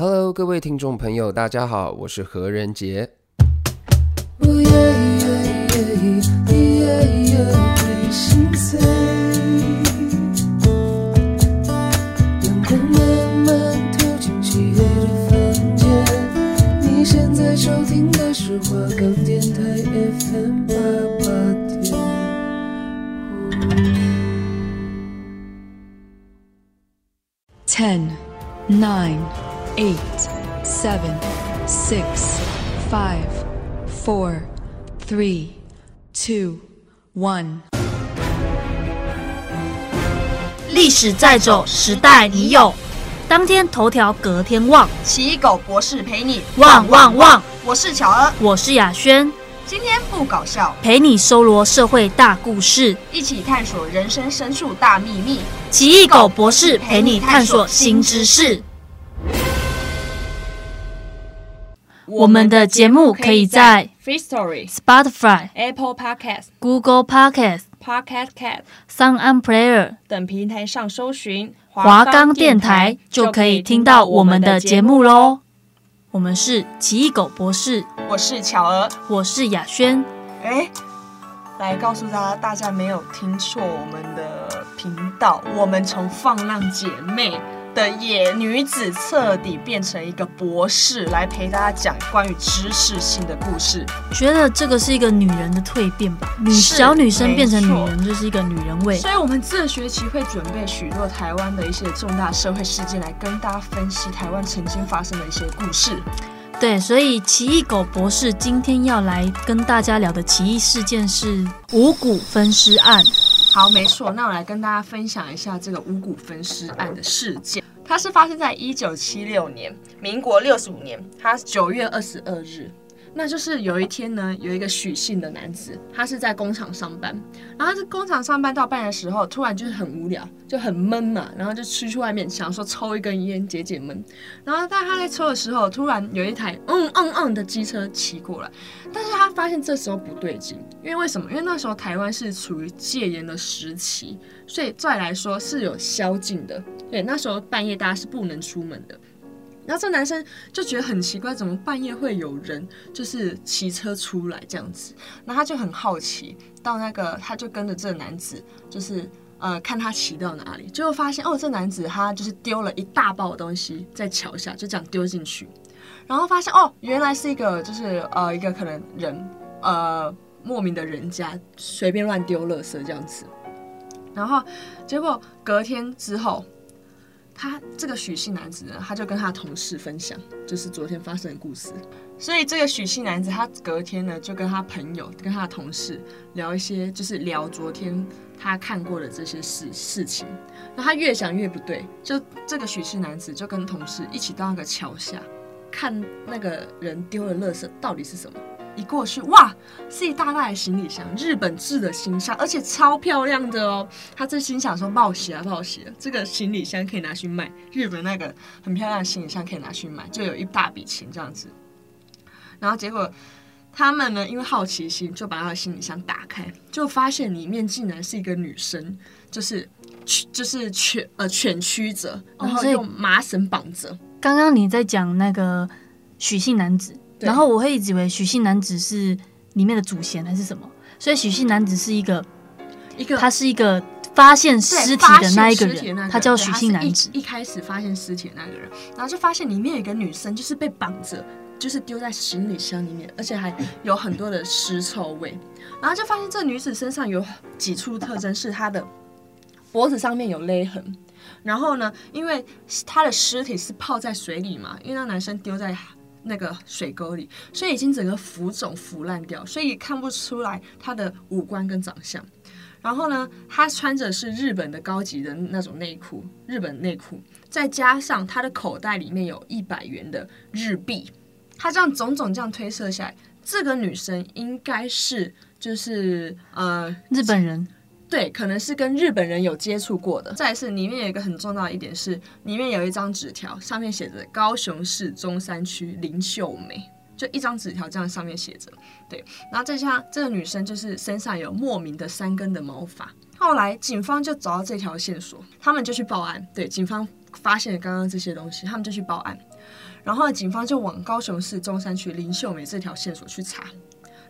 Hello，各位听众朋友，大家好，我是何仁杰。Ten, nine, eight, seven, six, five, four, three, two, one。历史在走，时代已有。当天头条，隔天望。奇异狗博士陪你旺旺旺。我是巧儿，我是雅轩。今天不搞笑，陪你搜罗社会大故事，一起探索人生深处大秘密。奇异狗博士陪你探索新知识。我们的节目可以在 Firstory、Spotify、Apple Podcast、Google Podcast、Podcast Cat、SoundOn Player 等平台上搜寻华冈电台，就可以听到我们的节目喽。我们是奇异狗博士，我是巧儿，我是雅轩。哎，来告诉大家，大家没有听错我们的频道，我们从放浪姐妹的野女子彻底变成一个博士，来陪大家讲关于知识性的故事。觉得这个是一个女人的蜕变吧？女小女生变成女人就是一个女人味。所以，我们这学期会准备许多台湾的一些重大社会事件，来跟大家分析台湾曾经发生的一些故事。对，所以奇异狗博士今天要来跟大家聊的奇异事件是五谷分尸案。好，没错，那我来跟大家分享一下这个五谷分尸案的事件。它是发生在一九七六年，民国六十五年，它九月二十二日。那就是有一天呢，有一个许姓的男子，他是在工厂上班，然后在工厂上班到半夜的时候，突然就是很无聊，就很闷嘛，然后就出去外面想说抽一根烟解解闷。然后在他在抽的时候，突然有一台嗯嗯嗯的机车骑过来，但是他发现这时候不对劲，因为为什么？因为那时候台湾是处于戒严的时期，所以再来说是有宵禁的，对，那时候半夜大家是不能出门的。然后这男生就觉得很奇怪，怎么半夜会有人就是骑车出来这样子？然后他就很好奇，到那个他就跟着这男子，就是呃看他骑到哪里，结果发现哦，这男子他就是丢了一大包东西在桥下，就这样丢进去，然后发现哦，原来是一个就是呃一个可能人呃莫名的人家随便乱丢垃圾这样子，然后结果隔天之后。他这个许姓男子呢，他就跟他同事分享，就是昨天发生的故事。所以这个许姓男子，他隔天呢就跟他朋友、跟他的同事聊一些，就是聊昨天他看过的这些事事情。那他越想越不对，就这个许姓男子就跟同事一起到那个桥下，看那个人丢的垃圾到底是什么。一过去，哇，是一大袋的行李箱，日本制的行李箱，而且超漂亮的哦。他这心想说：报喜啊，报喜啊，这个行李箱可以拿去卖。日本那个很漂亮的行李箱可以拿去卖，就有一大笔钱这样子。然后结果他们呢，因为好奇心，就把他的行李箱打开，就发现里面竟然是一个女生，就是 就是蜷呃蜷曲着，然后用麻绳绑着。刚刚你在讲那个许姓男子。然后我会一直以为许姓男子是里面的祖先还是什么，所以许姓男子是一个一个，他是一个发现尸体的那一个人，个他叫许姓男子。一开始发现尸体的那个人，然后就发现里面有一个女生，就是被绑着，就是丢在行李箱里面，而且还有很多的尸臭味。然后就发现这女子身上有几处特征，是她的脖子上面有勒痕。然后呢，因为她的尸体是泡在水里嘛，因为那男生丢在。那个水沟里，所以已经整个浮肿腐烂掉，所以看不出来他的五官跟长相。然后呢，他穿着是日本的高级的那种内裤，日本内裤，再加上他的口袋里面有一百元的日币。他这样种种这样推测下来，这个女生应该是就是呃日本人。对，可能是跟日本人有接触过的。再是里面有一个很重要的一点是，里面有一张纸条，上面写着高雄市中山区林秀美，就一张纸条这样上面写着。对，然后再加上这个女生就是身上有莫名的三根的毛发。后来警方就找到这条线索，他们就去报案。对，警方发现了刚刚这些东西，他们就去报案，然后警方就往高雄市中山区林秀美这条线索去查，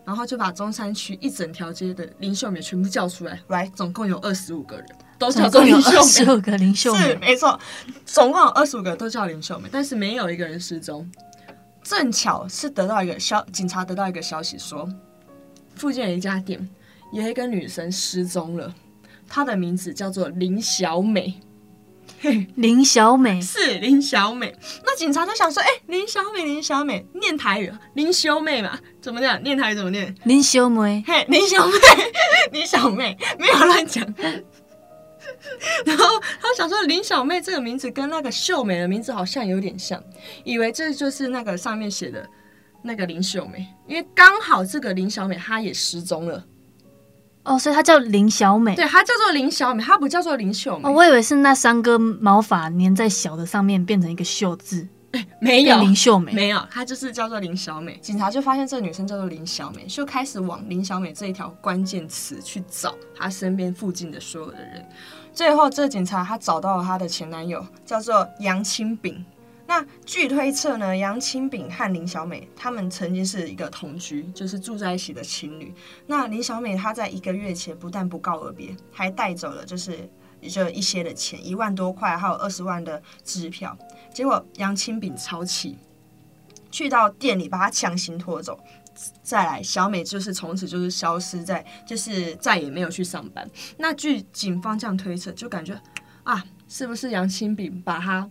然后就把中山区一整条街的林秀美全部叫出来，来，总共有二十五个人，都叫做林秀美，二十五个林秀美，是没错，总共有二十五个都叫林秀美，但是没有一个人失踪。正巧是得到一个消，警察得到一个消息说，附近有一家店有一个女生失踪了，她的名字叫做林小美。林小美。是林小美，那警察就想说，哎、欸，林小美，林小美，念台语，林小美嘛，怎么念？念台语怎么念？林小妹，嘿，林小妹，林小妹，没有乱讲。然后他想说，林小妹这个名字跟那个秀美的名字好像有点像，以为这就是那个上面写的那个林秀美，因为刚好这个林小美她也失踪了。哦，所以她叫林小美，对，她叫做林小美，她不叫做林秀美。哦，我以为是那三根毛发粘在小的上面变成一个秀字。哎，没有林秀美，没有，她就是叫做林小美。警察就发现这个女生叫做林小美，就开始往林小美这一条关键词去找她身边附近的所有的人。最后，这个警察他找到了她的前男友，叫做杨清炳。那据推测呢，杨清炳和林小美他们曾经是一个同居，就是住在一起的情侣。那林小美她在一个月前不但不告而别，还带走了就是就一些的钱，一万多块，还有二十万的支票。结果杨清炳超气，去到店里把他强行拖走。再来，小美就是从此就是消失在，就是再也没有去上班。那据警方这样推测，就感觉啊，是不是杨清炳把他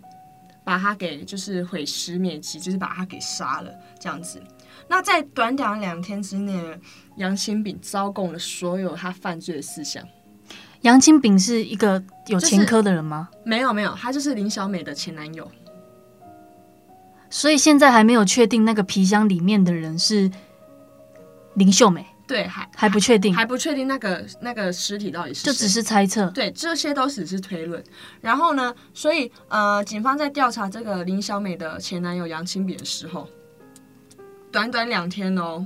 把他给就是毁尸灭迹，就是把他给杀了这样子？那在短短两天之内，杨清炳招供了所有他犯罪的事项。杨清炳是一个有前科的人吗？就是，没有没有，他就是林小美的前男友。所以现在还没有确定那个皮箱里面的人是。林秀美，对，还还不确定，还不确定那个那个尸体到底是谁，就只是猜测，对，这些都只是推论。然后呢，所以呃，警方在调查这个林小美的前男友杨清炳的时候，短短两天哦，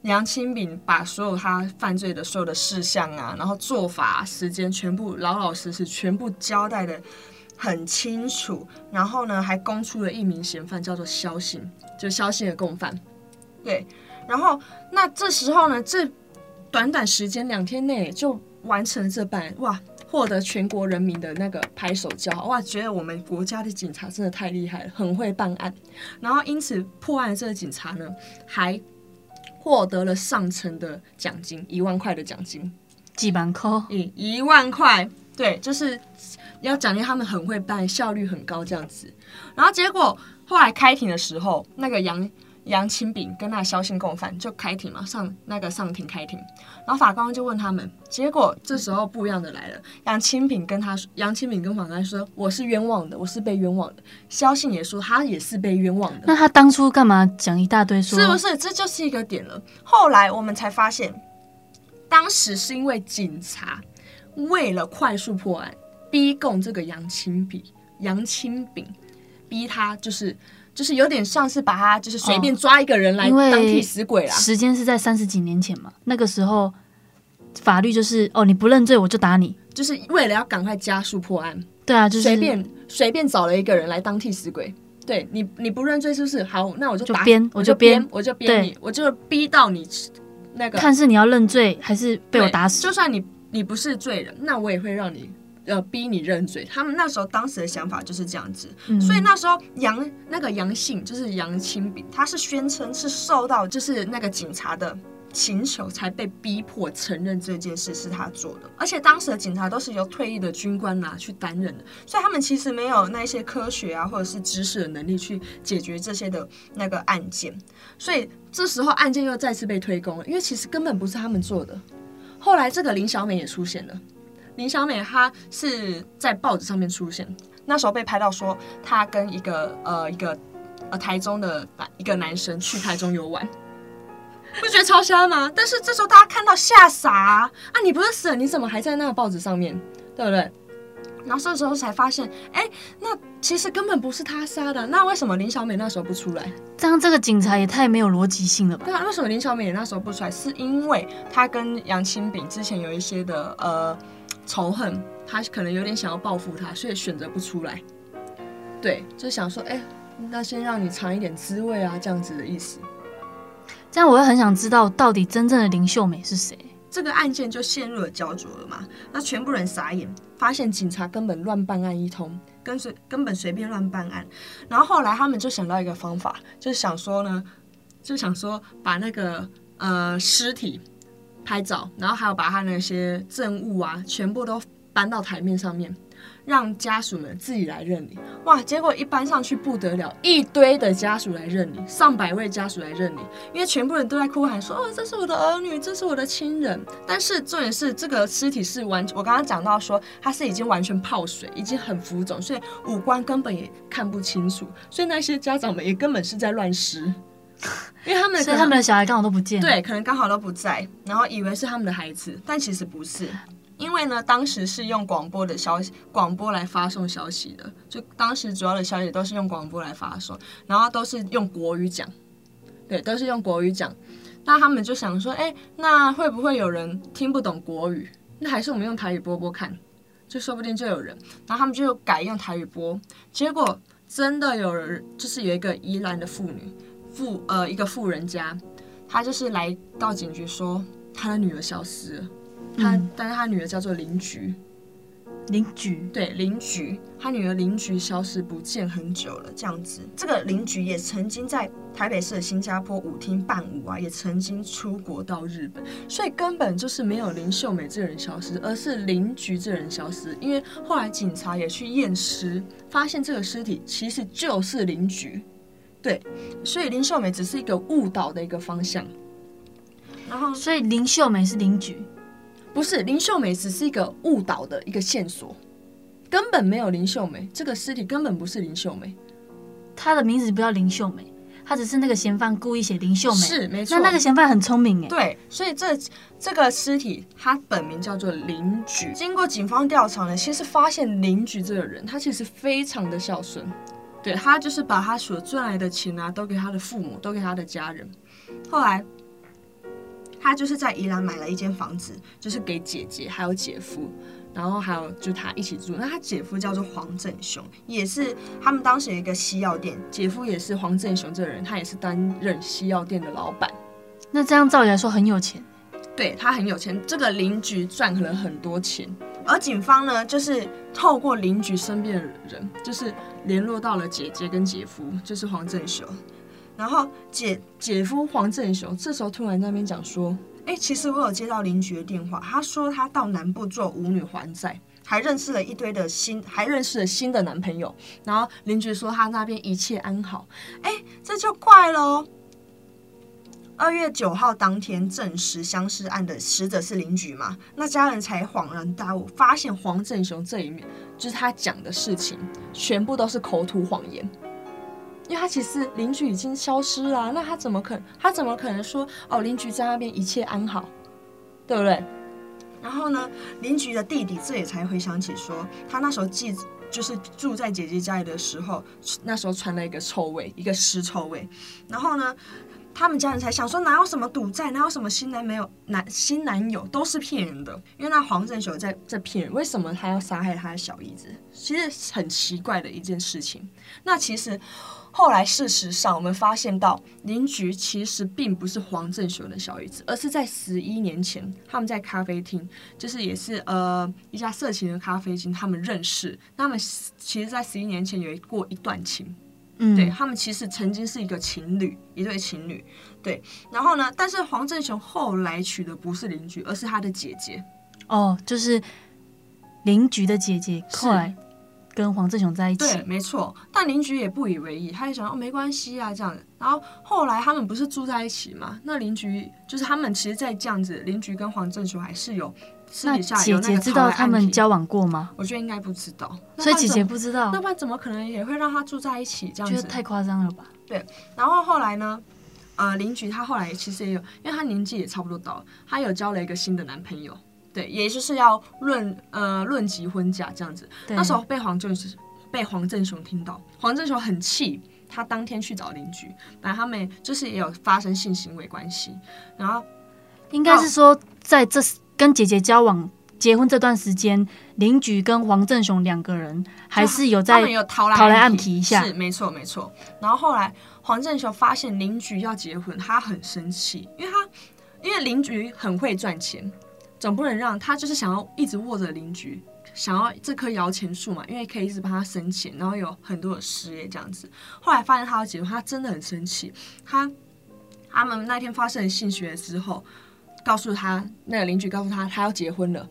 杨清炳把所有他犯罪的所有的事项啊，然后做法、时间全部老老实实全部交代的很清楚。然后呢，还供出了一名嫌犯，叫做肖信，就是萧信的共犯，对。然后，那这时候呢，这短短时间两天内就完成了这办案，哇，获得全国人民的那个拍手叫好，哇，觉得我们国家的警察真的太厉害了，很会办案。然后，因此破案的这个警察呢，还获得了上层的奖金，一万块的奖金，几万块，嗯，一万块，对，就是要奖励他们很会办，效率很高这样子。然后结果后来开庭的时候，那个杨。杨清炳跟那肖姓共犯就开庭嘛，上那个上庭开庭，然后法官就问他们，结果这时候不一样的来了，杨清炳跟他说杨清炳跟法官说，我是冤枉的，我是被冤枉的，肖姓也说他也是被冤枉的。那他当初干嘛讲一大堆说？是不是？这就是一个点了。后来我们才发现，当时是因为警察为了快速破案，逼供这个杨清炳，杨清炳逼他就是。就是有点像是把他就是随便抓一个人来当替死鬼啦。时间是在三十几年前嘛，那个时候法律就是哦，你不认罪我就打你，就是为了要赶快加速破案。对啊，就是随便随便找了一个人来当替死鬼。对你，你不认罪是不是？好，那我就打，编，我就编，我就编你，我就逼到你那个。看是你要认罪还是被我打死。就算你你不是罪人，那我也会让你。要逼你认罪，他们那时候当时的想法就是这样子，嗯、所以那时候杨那个杨姓就是杨清炳，他是宣称是受到就是那个警察的请求才被逼迫承认这件事是他做的，而且当时的警察都是由退役的军官拿去担任的，所以他们其实没有那些科学啊或者是知识的能力去解决这些的那个案件，所以这时候案件又再次被推公了，因为其实根本不是他们做的。后来这个林小美也出现了。林小美她是在报纸上面出现，那时候被拍到说她跟一个呃一个呃台中的一个男生去台中游玩，不觉得超瞎吗？但是这时候大家看到吓傻啊！啊你不是死了，你怎么还在那个报纸上面，对不对？然后这时候才发现，哎，那其实根本不是他杀的，那为什么林小美那时候不出来？这样这个警察也太没有逻辑性了吧？对啊，为什么林小美那时候不出来？是因为她跟杨清炳之前有一些的呃。仇恨，他可能有点想要报复他，所以选择不出来。对，就想说，哎、欸，那先让你尝一点滋味啊，这样子的意思。这样我会很想知道，到底真正的林秀美是谁？这个案件就陷入了焦灼了嘛？那全部人傻眼，发现警察根本乱办案一通，跟随根本随便乱办案。然后后来他们就想到一个方法，就是想说呢，就想说把那个呃尸体拍照，然后还有把他那些证物啊，全部都搬到台面上面。让家属们自己来认领，哇！结果一搬上去不得了，一堆的家属来认领，上百位家属来认领，因为全部人都在哭喊说：“哦，这是我的儿女，这是我的亲人。”但是重点是，这个尸体是完，我刚刚讲到说，他是已经完全泡水，已经很浮肿，所以五官根本也看不清楚，所以那些家长们也根本是在乱尸，因为他们，所以他们的小孩刚好都不见，对，可能刚好都不在，然后以为是他们的孩子，但其实不是。因为呢，当时是用广播的消息，广播来发送消息的，就当时主要的消息都是用广播来发送，然后都是用国语讲，对，都是用国语讲。那他们就想说，哎，那会不会有人听不懂国语？那还是我们用台语播播看，就说不定就有人。然后他们就改用台语播，结果真的有人，就是有一个宜兰的妇女，妇呃一个富人家，他就是来到警局说，他的女儿消失了。他，但是他女儿叫做林菊，林菊，对，林菊，他女儿林菊消失不见很久了，这样子。这个林菊也曾经在台北市的新加坡舞厅伴舞啊，也曾经出国到日本，所以根本就是没有林秀美这人消失，而是林菊这人消失。因为后来警察也去验尸，发现这个尸体其实就是林菊，对，所以林秀美只是一个误导的一个方向。然后，所以林秀美是林菊。不是林秀美，只是一个误导的一个线索，根本没有林秀美这个尸体，根本不是林秀美，她的名字不叫林秀美，她只是那个嫌犯故意写林秀美，是没错。那那个嫌犯很聪明哎，对，所以这这个尸体他本名叫做林菊。经过警方调查呢，其实发现林菊这个人，他其实非常的孝顺，对，他就是把他所赚来的钱啊，都给他的父母，都给他的家人，后来。他就是在宜兰买了一间房子，就是给姐姐还有姐夫，然后还有就他一起住。那他姐夫叫做黄正雄，也是他们当时有一个西药店，姐夫也是黄正雄这个人，他也是担任西药店的老板。那这样照理来说很有钱，对，他很有钱。这个邻居赚了很多钱，而警方呢，就是透过邻居身边的人，就是联络到了姐姐跟姐夫，就是黄正雄。然后姐姐夫黄正雄这时候突然那边讲说：“哎，其实我有接到邻居的电话，他说他到南部做舞女还债，还认识了一堆的新，还认识了新的男朋友。然后邻居说他那边一切安好。哎，这就怪喽。二月九号当天证实相尸案的死者是邻居嘛？那家人才恍然大悟，发现黄正雄这一面就是他讲的事情，全部都是口吐谎言。”因为他其实邻居已经消失了，那他怎么可？他怎么可能说哦，邻居在那边一切安好，对不对？然后呢，邻居的弟弟这也才回想起说，他那时候记就是住在姐姐家里的时候，那时候传了一个臭味，一个尸臭味。然后呢，他们家人才想说，哪有什么赌债，哪有什么新男没有男新男友，都是骗人的。因为那黄正雄在在骗人，为什么他要杀害他的小姨子？其实很奇怪的一件事情。那其实。后来，事实上，我们发现到邻居其实并不是黄正雄的小姨子，而是在十一年前，他们在咖啡厅，就是也是呃一家色情的咖啡厅，他们认识。他们其实，在十一年前有过一段情，嗯，对，他们其实曾经是一个情侣，一对情侣，对。然后呢，但是黄正雄后来娶的不是邻居，而是他的姐姐。哦，就是邻居的姐姐，后来。跟黄正雄在一起，对，没错。但邻居也不以为意，他就想哦，没关系啊，这样子。然后后来他们不是住在一起嘛？那邻居就是他们，其实，在这样子，邻居跟黄正雄还是有私底下有那个。姐姐知道他们交往过吗？我觉得应该不知道。所以姐姐不知道，那不然怎么可能也会让他住在一起？这样子太夸张了吧？对。然后后来呢？呃，邻居他后来其实也有，因为他年纪也差不多到了，他有交了一个新的男朋友。对，也就是要论呃论及婚嫁这样子。那时候被黄正被黄正雄听到，黄正雄很气，他当天去找邻居，然后他们就是也有发生性行为关系。然后应该是说在这跟姐姐交往结婚这段时间，林菊跟黄正雄两个人还是有在有逃来逃来暗提一下，是没错没错。然后后来黄正雄发现林菊要结婚，他很生气，因为他因为林菊很会赚钱，总不能让他就是想要一直握着邻居，想要这棵摇钱树嘛，因为可以一直帮他生钱，然后有很多的事业这样子。后来发现他要结婚，他真的很生气。他他们那天发生了性行为之后，告诉他那个邻居告诉他他要结婚了。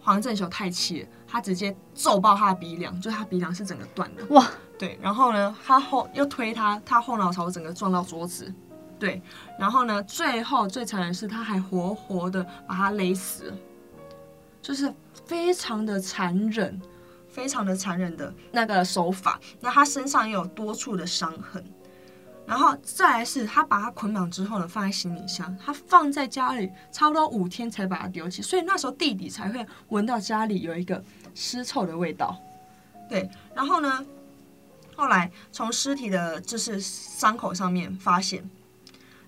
黄正雄太气了，他直接揍爆他的鼻梁，就他鼻梁是整个断的。哇，对，然后呢，他后又推他，他后脑勺整个撞到桌子。对，然后呢，最后最残忍的是他还活活的把他勒死，就是非常的残忍，非常的残忍的那个手法。那他身上也有多处的伤痕。然后再来是，他把他捆绑之后呢，放在行李箱，他放在家里差不多五天才把它丢弃，所以那时候弟弟才会闻到家里有一个尸臭的味道。对，然后呢，后来从尸体的就是伤口上面发现，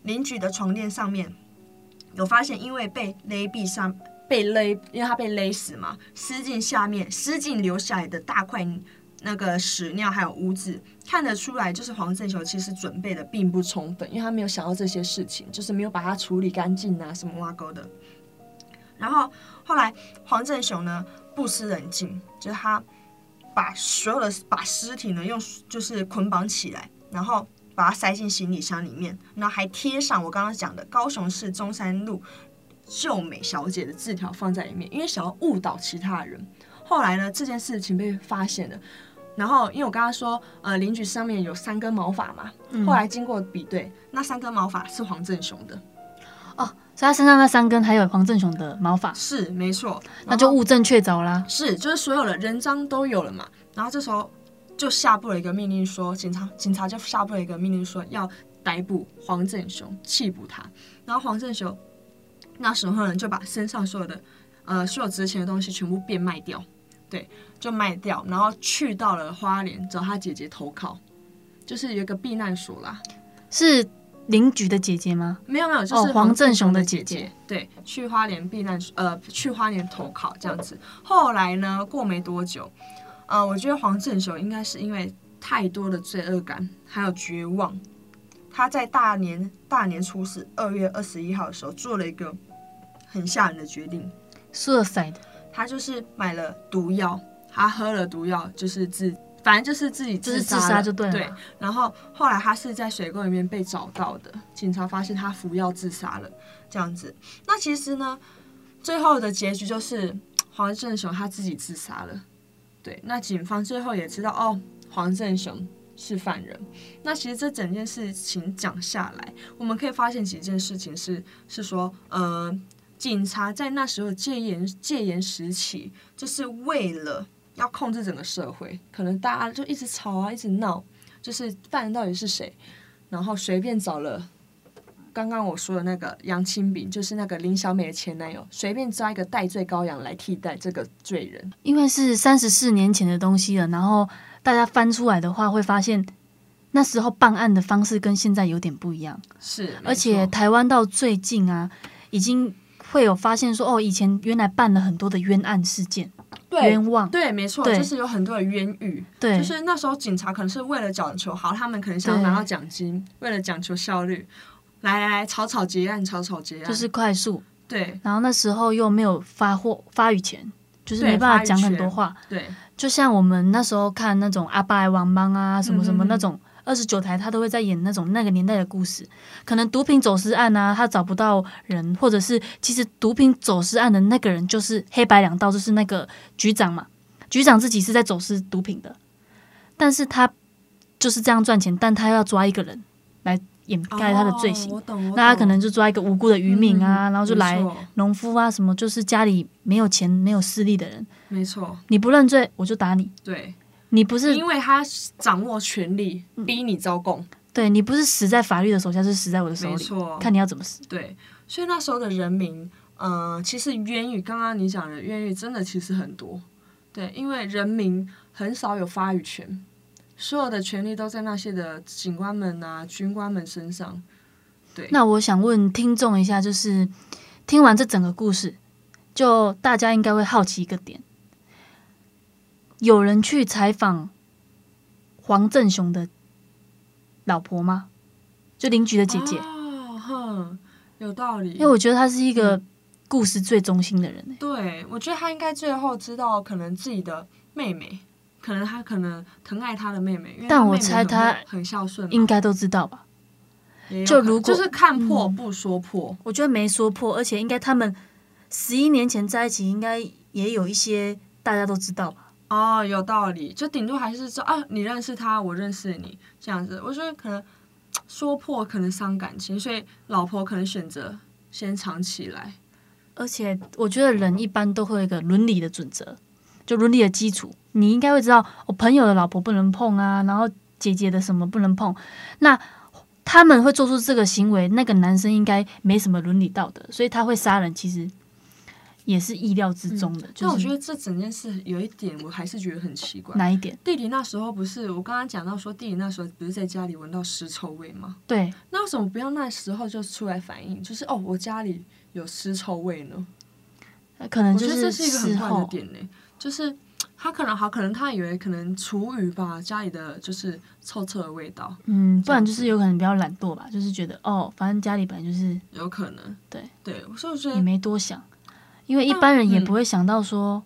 邻居的床垫上面有发现，因为被勒毙上被勒，因为他被勒死嘛，尸镜下面尸镜留下来的大块。那个屎尿还有污渍，看得出来，就是黄正雄其实准备的并不充分，因为他没有想到这些事情，就是没有把它处理干净啊，什么挖沟的。然后后来黄正雄呢不失冷静，就是他把所有的把尸体呢用就是捆绑起来，然后把它塞进行李箱里面，然后还贴上我刚刚讲的高雄市中山路秀美小姐的字条放在里面，因为想要误导其他人。后来呢，这件事情被发现了。然后，因为我刚刚说，呃，邻居上面有三根毛发嘛，嗯、后来经过比对，那三根毛发是黄正雄的，哦，所以他身上那三根还有黄正雄的毛发，是没错，那就物证确凿啦，是，就是所有的人赃都有了嘛。然后这时候就下布了一个命令说，警察警察就下布了一个命令说，要逮捕黄正雄，缉捕他。然后黄正雄那时候呢，就把身上所有的呃所有值钱的东西全部变卖掉。对，就卖掉，然后去到了花莲找他姐姐投靠，就是有一个避难所啦。是邻居的姐姐吗？没有没有，就是黄正雄的姐姐。对，去花莲避难所，呃，去花莲投靠这样子。后来呢，过没多久，呃，我觉得黄正雄应该是因为太多的罪恶感还有绝望，他在大年大年初四二月二十一号的时候做了一个很吓人的决定，suicide。他就是买了毒药，他喝了毒药，就是自，反正就是自己自杀，自杀就对了。对，然后后来他是在水沟里面被找到的，警察发现他服药自杀了，这样子。那其实呢，最后的结局就是黄正雄他自己自杀了。对，那警方最后也知道哦，黄正雄是犯人。那其实这整件事情讲下来，我们可以发现几件事情是是说，呃。警察在那时候戒严戒严时期，就是为了要控制整个社会，可能大家就一直吵啊，一直闹，就是犯人到底是谁，然后随便找了刚刚我说的那个杨清炳，就是那个林小美的前男友，随便抓一个代罪羔羊来替代这个罪人，因为是三十四年前的东西了，然后大家翻出来的话，会发现那时候办案的方式跟现在有点不一样，是，而且台湾到最近啊，已经。会有发现说哦，以前原来办了很多的冤案事件，对冤枉，对，没错，就是有很多的冤狱，对，就是那时候警察可能是为了讲求好，他们可能想要拿到奖金，为了讲求效率，来来来，草草结案，草草结案，就是快速，对。然后那时候又没有发货发语权，就是没办法讲很多话，对。就像我们那时候看那种阿爸王邦啊，什么什么那种。嗯二十九台，他都会在演那种那个年代的故事，可能毒品走私案啊，他找不到人，或者是其实毒品走私案的那个人就是黑白两道，就是那个局长嘛，局长自己是在走私毒品的，但是他就是这样赚钱，但他要抓一个人来掩盖他的罪行，哦、那他可能就抓一个无辜的渔民啊，嗯、然后就来农夫啊什么，就是家里没有钱没有势力的人，没错，你不认罪我就打你，对。你不是因为他掌握权力，逼你招供，嗯、对你不是死在法律的手下，是死在我的手里，没错，看你要怎么死。对，所以那时候的人民，嗯、呃，其实冤狱，刚刚你讲的冤狱，真的其实很多。对，因为人民很少有发语权，所有的权力都在那些的警官们啊、军官们身上。对，那我想问听众一下，就是听完这整个故事，就大家应该会好奇一个点：有人去采访黄正雄的老婆吗？就邻居的姐姐。哦，哼，有道理。因为我觉得他是一个故事最中心的人。对，我觉得他应该最后知道，可能自己的妹妹，可能他可能疼爱他的妹妹。但我猜他很孝顺，应该都知道吧？就如果就是看破不说破，嗯，我觉得没说破，而且应该他们十一年前在一起，应该也有一些大家都知道吧？哦，有道理，就顶多还是说啊，你认识他，我认识你这样子。我觉得可能说破可能伤感情，所以老婆可能选择先藏起来。而且我觉得人一般都会有一个伦理的准则，就伦理的基础，你应该会知道，我朋友的老婆不能碰啊，然后姐姐的什么不能碰，那。他们会做出这个行为，那个男生应该没什么伦理道德，所以他会杀人，其实也是意料之中的。就我觉得这整件事有一点，我还是觉得很奇怪。哪一点？弟弟那时候不是我刚刚讲到说，弟弟那时候不是在家里闻到尸臭味吗？对。那为什么不要那时候就出来反应？就是哦，我家里有尸臭味呢？可能就是我觉得这是一个很坏的点呢，就是。他可能好，可能他以为可能厨余吧，家里的就是臭臭的味道。嗯，不然就是有可能比较懒惰吧，就是觉得哦，反正家里本来就是有可能。对对，所以我觉得也没多想，因为一般人也不会想到说，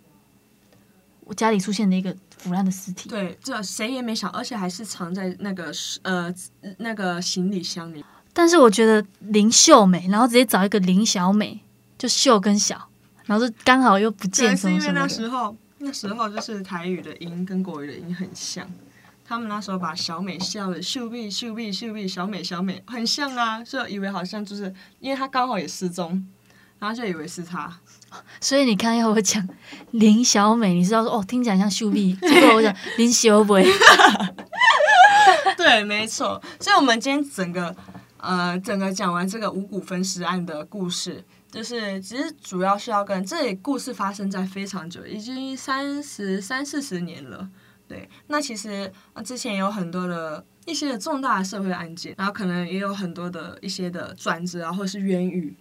我家里出现了一个腐烂的尸体。对，这谁也没想，而且还是藏在那个呃那个行李箱里。但是我觉得林秀美，然后直接找一个林小美，就秀跟小，然后就刚好又不见什么什么的。那时候就是台语的音跟国语的音很像，他们那时候把小美笑的秀碧秀碧秀碧小美小美很像啊，就以为好像就是因为她刚好也失踪，然后就以为是她。所以你看要我讲林小美，你知道说哦，听起来像秀碧，结果我讲林小美。对，没错。所以我们今天整个呃整个讲完这个五谷分尸案的故事。就是其实主要是要跟这里故事发生在非常久，已经三十三四十年了。对，那其实之前有很多的一些重大的社会案件，然后可能也有很多的一些的转折啊，或者是冤狱，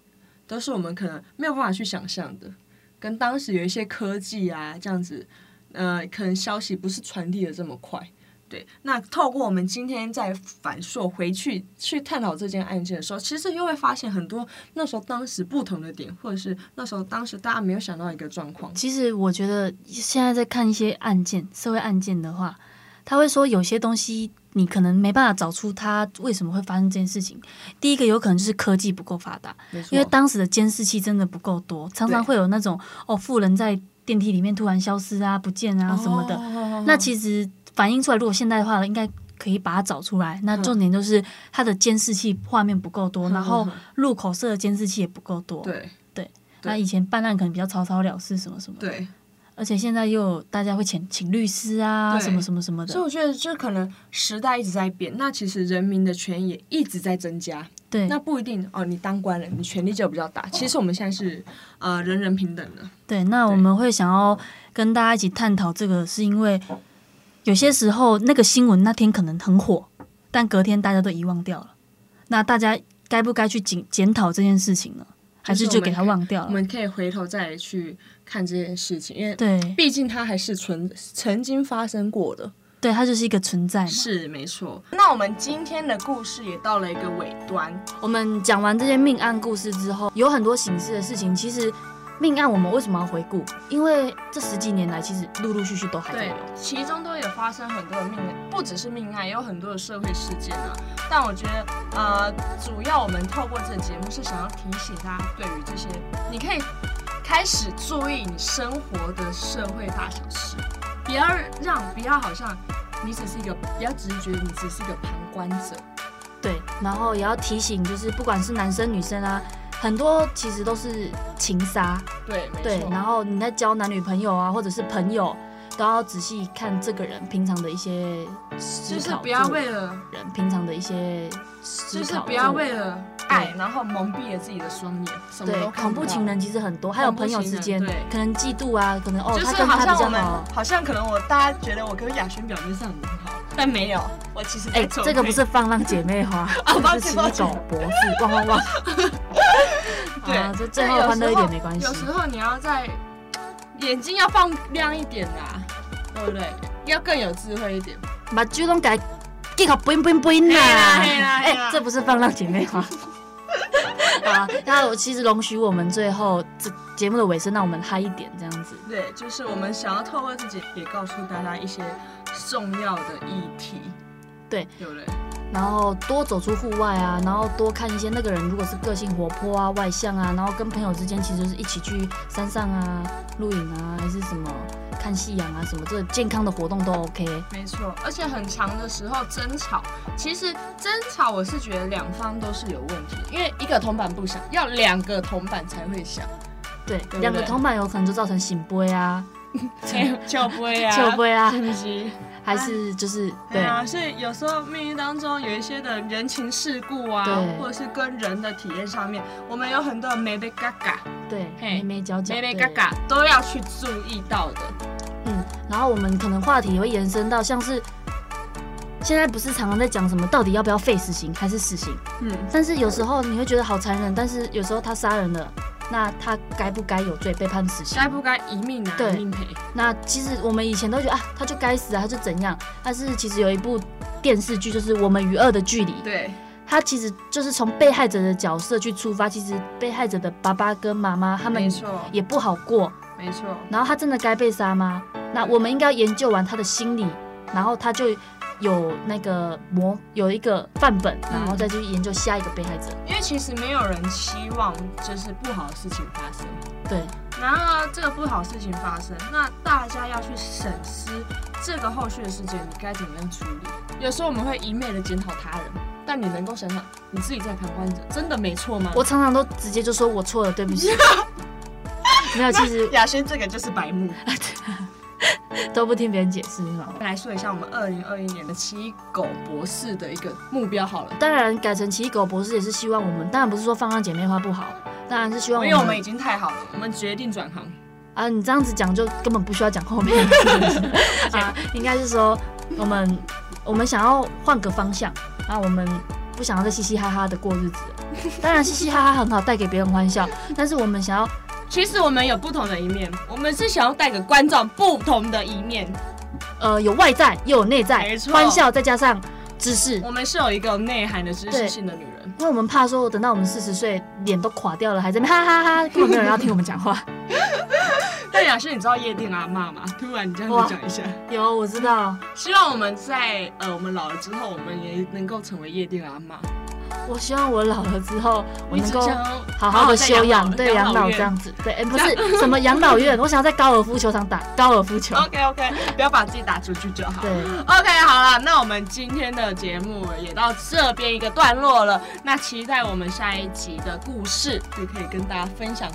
都是我们可能没有办法去想象的。跟当时有一些科技啊这样子，呃，可能消息不是传递的这么快。对，那透过我们今天在反溯回去去探讨这件案件的时候，其实又会发现很多那时候当时不同的点，或者是那时候当时大家没有想到一个状况。其实我觉得现在在看一些案件，社会案件的话，他会说有些东西你可能没办法找出他为什么会发生这件事情。第一个有可能就是科技不够发达，因为当时的监视器真的不够多，常常会有那种哦，富人在电梯里面突然消失啊、不见啊什么的。哦、那其实。反映出来，如果现代的话，应该可以把它找出来。那重点就是它的监视器画面不够多，然后入口设的监视器也不够多。对对，那以前办案可能比较草草了事，什么什么。对，而且现在又大家会请请律师啊，什么什么什么的。所以我觉得，这可能时代一直在变，那其实人民的权益也一直在增加。对，那不一定哦，你当官了，你权力就比较大。其实我们现在是呃人人平等的。对，那我们会想要跟大家一起探讨这个，是因为。有些时候，那个新闻那天可能很火，但隔天大家都遗忘掉了。那大家该不该去检检讨这件事情呢？还是就给他忘掉了？我们可以回头再去看这件事情，因为对，毕竟它还是存曾经发生过的。对，它就是一个存在。是没错。那我们今天的故事也到了一个尾端。我们讲完这些命案故事之后，有很多形式的事情，其实。命案我们为什么要回顾？因为这十几年来，其实陆陆续续都还在有，其中都有发生很多的命案，不只是命案，也有很多的社会事件啊。但我觉得，呃，主要我们透过这个节目是想要提醒大家，对于这些，你可以开始注意你生活的社会大小事，不要让，不要好像你只是一个，不要只是觉得你只是一个旁观者。对，然后也要提醒，就是不管是男生女生啊。很多其实都是情杀，对对，然后你在交男女朋友啊，或者是朋友，都要仔细看这个人平常的一些思考，就是不要为了人平常的一些思考，就是不要为了爱，然后蒙蔽了自己的双眼。对，恐怖情人其实很多，还有朋友之间，可能嫉妒啊，可能哦，就是好像我们好像可能我大家觉得我跟雅轩表面上很好，但没有，我其实哎，这个不是放浪姐妹花，这是奇异种博士，汪汪汪。对，就最后欢乐一点没关系。有时候你要在眼睛要放亮一点啦，对不对？要更有智慧一点。把猪笼改，给好 bling bling bling 啦！哎，这不是放浪姐妹花。啊，那我其实容许我们最后这节目的尾声，让我们嗨一点，这样子。对，就是我们想要透过自己，也告诉大家一些重要的议题。对，对不对？然后多走出户外啊，然后多看一些那个人，如果是个性活泼啊、外向啊，然后跟朋友之间其实是一起去山上啊、露营啊，还是什么看夕阳啊，什么这个健康的活动都 OK。没错，而且很长的时候争吵，其实争吵我是觉得两方都是有问题，因为一个铜板不响，要两个铜板才会响。对，两个铜板有可能就造成醒杯啊，叫杯啊，叫杯啊，是不起。还是就是对啊，所以有时候命运当中有一些的人情世故啊，或者是跟人的体验上面，我们有很多眉眉嘎嘎，对，眉眉角角，眉眉嘎嘎都要去注意到的。嗯，然后我们可能话题也会延伸到像是现在不是常常在讲什么到底要不要废死刑还是死刑？嗯，但是有时候你会觉得好残忍，但是有时候他杀人了。那他该不该有罪被判死刑？该不该一命拿一命赔？那其实我们以前都觉得啊，他就该死啊，他就怎样？但是其实有一部电视剧，就是《我们与恶的距离》。对，他其实就是从被害者的角色去出发。其实被害者的爸爸跟妈妈他们也不好过，没错。然后他真的该被杀吗？那我们应该要研究完他的心理，然后他就。有那个模有一个范本，然后再去研究下一个被害者。因为其实没有人期望就是不好的事情发生。对。然后这个不好的事情发生，那大家要去审视这个后续的事件，你该怎么样处理？有时候我们会一昧的检讨他人，但你能够想想你自己在旁观者，真的没错吗？我常常都直接就说我错了，对不起。没有，其实雅轩这个就是白目。都不听别人解释是吗？来说一下我们二零二一年的奇异狗博士的一个目标好了。当然改成奇异狗博士也是希望我们，当然不是说放浪姐妹花不好，当然是希望我们。因为我们已经太好了，我们决定转行。啊，你这样子讲就根本不需要讲后面 啊，应该是说我们我们想要换个方向啊，我们不想要再嘻嘻哈哈的过日子。当然嘻嘻哈哈很好，带给别人欢笑，但是我们想要。其实我们有不同的一面，我们是想要带给观众不同的一面，呃，有外在又有内在，没错，欢笑再加上知识。我们是有一个内涵的知识性的女人，因为我们怕说等到我们四十岁脸都垮掉了，还在那哈哈哈哈，根本没有人要听我们讲话。但雅轩，你知道夜店阿妈吗？突然你这样子讲一下，有我知道。希望我们在呃我们老了之后，我们也能够成为夜店阿嬷。我希望我老了之后，我能够好好的休养，对养老这样子，对，哎，不是什么养老院，我想要在高尔夫球场打高尔夫球。OK OK，不要把自己打出去就好。对，OK，好了，那我们今天的节目也到这边一个段落了。那期待我们下一集的故事，就可以跟大家分享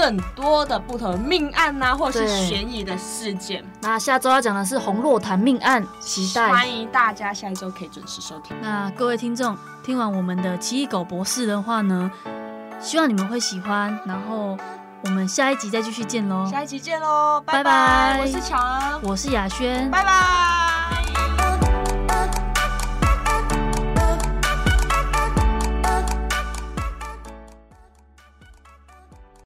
更多的不同的命案呐、啊，或者是悬疑的事件。那下周要讲的是红洛潭命案，期待欢迎大家下一周可以准时收听。那各位听众。听完我们的奇异狗博士的话呢，希望你们会喜欢。然后我们下一集再继续见喽！下一集见喽！拜拜！我是乔恩，我是雅轩，拜拜。